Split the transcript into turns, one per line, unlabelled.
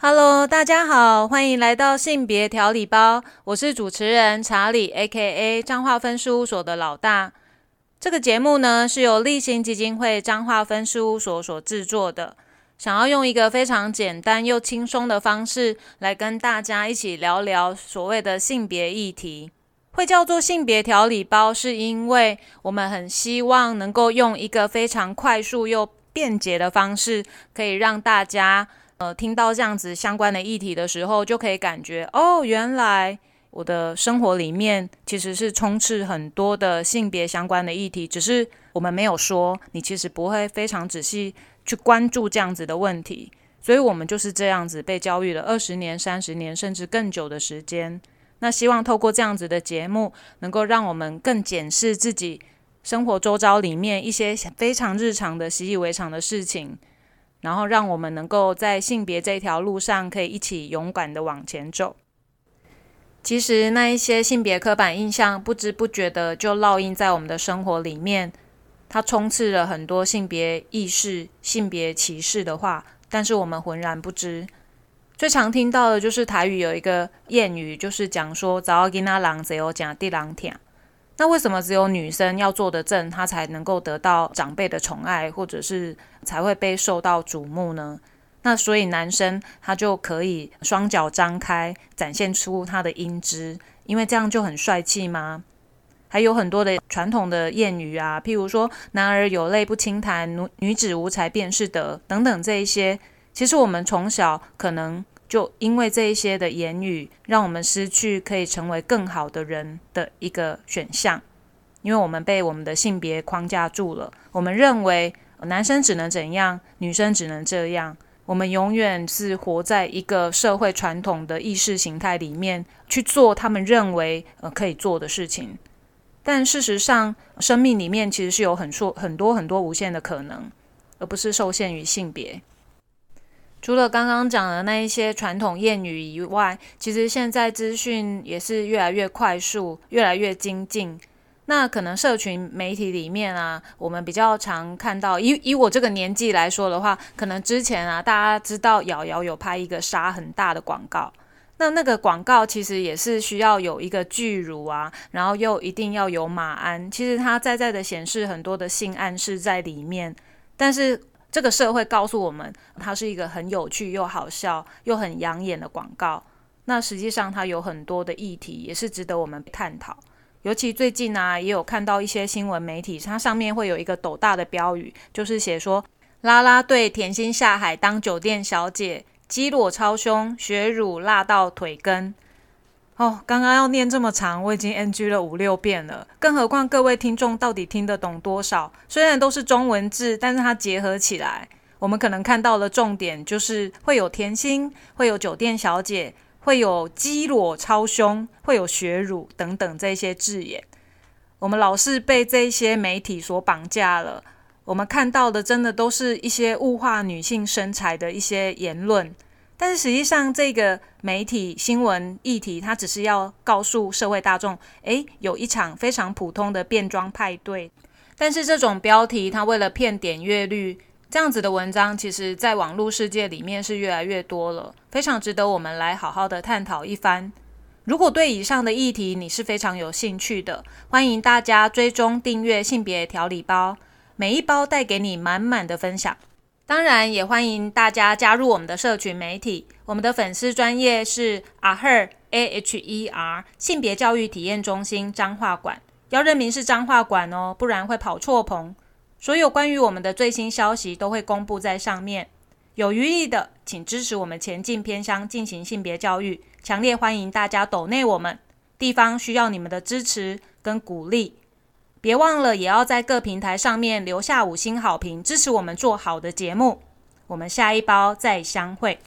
Hello，大家好，欢迎来到性别调理包，我是主持人查理，A.K.A. 彰化分事务所的老大。这个节目呢是由立新基金会彰化分事务所所制作的，想要用一个非常简单又轻松的方式来跟大家一起聊聊所谓的性别议题。会叫做性别调理包，是因为我们很希望能够用一个非常快速又便捷的方式，可以让大家呃听到这样子相关的议题的时候，就可以感觉哦，原来。我的生活里面其实是充斥很多的性别相关的议题，只是我们没有说，你其实不会非常仔细去关注这样子的问题，所以我们就是这样子被教育了二十年、三十年，甚至更久的时间。那希望透过这样子的节目，能够让我们更检视自己生活周遭里面一些非常日常的、习以为常的事情，然后让我们能够在性别这条路上，可以一起勇敢的往前走。其实那一些性别刻板印象，不知不觉的就烙印在我们的生活里面，它充斥了很多性别意识、性别歧视的话，但是我们浑然不知。最常听到的就是台语有一个谚语，就是讲说“早要跟那狼只有讲地狼舔”。那为什么只有女生要做的正，她才能够得到长辈的宠爱，或者是才会被受到瞩目呢？那所以男生他就可以双脚张开，展现出他的英姿，因为这样就很帅气吗？还有很多的传统的谚语啊，譬如说“男儿有泪不轻弹，女女子无才便是德”等等这一些，其实我们从小可能就因为这一些的言语，让我们失去可以成为更好的人的一个选项，因为我们被我们的性别框架住了，我们认为男生只能怎样，女生只能这样。我们永远是活在一个社会传统的意识形态里面去做他们认为呃可以做的事情，但事实上，生命里面其实是有很说很多很多无限的可能，而不是受限于性别。除了刚刚讲的那一些传统谚语以外，其实现在资讯也是越来越快速，越来越精进。那可能社群媒体里面啊，我们比较常看到，以以我这个年纪来说的话，可能之前啊，大家知道瑶瑶有拍一个杀很大的广告，那那个广告其实也是需要有一个巨乳啊，然后又一定要有马鞍，其实它在在的显示很多的性暗示在里面，但是这个社会告诉我们，它是一个很有趣又好笑又很养眼的广告，那实际上它有很多的议题，也是值得我们探讨。尤其最近啊，也有看到一些新闻媒体，它上面会有一个斗大的标语，就是写说拉拉队甜心下海当酒店小姐，肌裸超胸，血乳辣到腿根。哦，刚刚要念这么长，我已经 NG 了五六遍了，更何况各位听众到底听得懂多少？虽然都是中文字，但是它结合起来，我们可能看到的重点就是会有甜心，会有酒店小姐。会有肌裸超胸，会有血乳等等这些字眼，我们老是被这些媒体所绑架了。我们看到的真的都是一些物化女性身材的一些言论，但是实际上这个媒体新闻议题，它只是要告诉社会大众，诶，有一场非常普通的变装派对。但是这种标题，它为了骗点阅率。这样子的文章，其实在网络世界里面是越来越多了，非常值得我们来好好的探讨一番。如果对以上的议题你是非常有兴趣的，欢迎大家追踪订阅性别调理包，每一包带给你满满的分享。当然，也欢迎大家加入我们的社群媒体，我们的粉丝专业是阿 her a h e r 性别教育体验中心彰化馆，要认明是彰化馆哦，不然会跑错棚。所有关于我们的最新消息都会公布在上面。有余力的，请支持我们前进偏乡进行性别教育。强烈欢迎大家抖内我们，地方需要你们的支持跟鼓励。别忘了，也要在各平台上面留下五星好评，支持我们做好的节目。我们下一包再相会。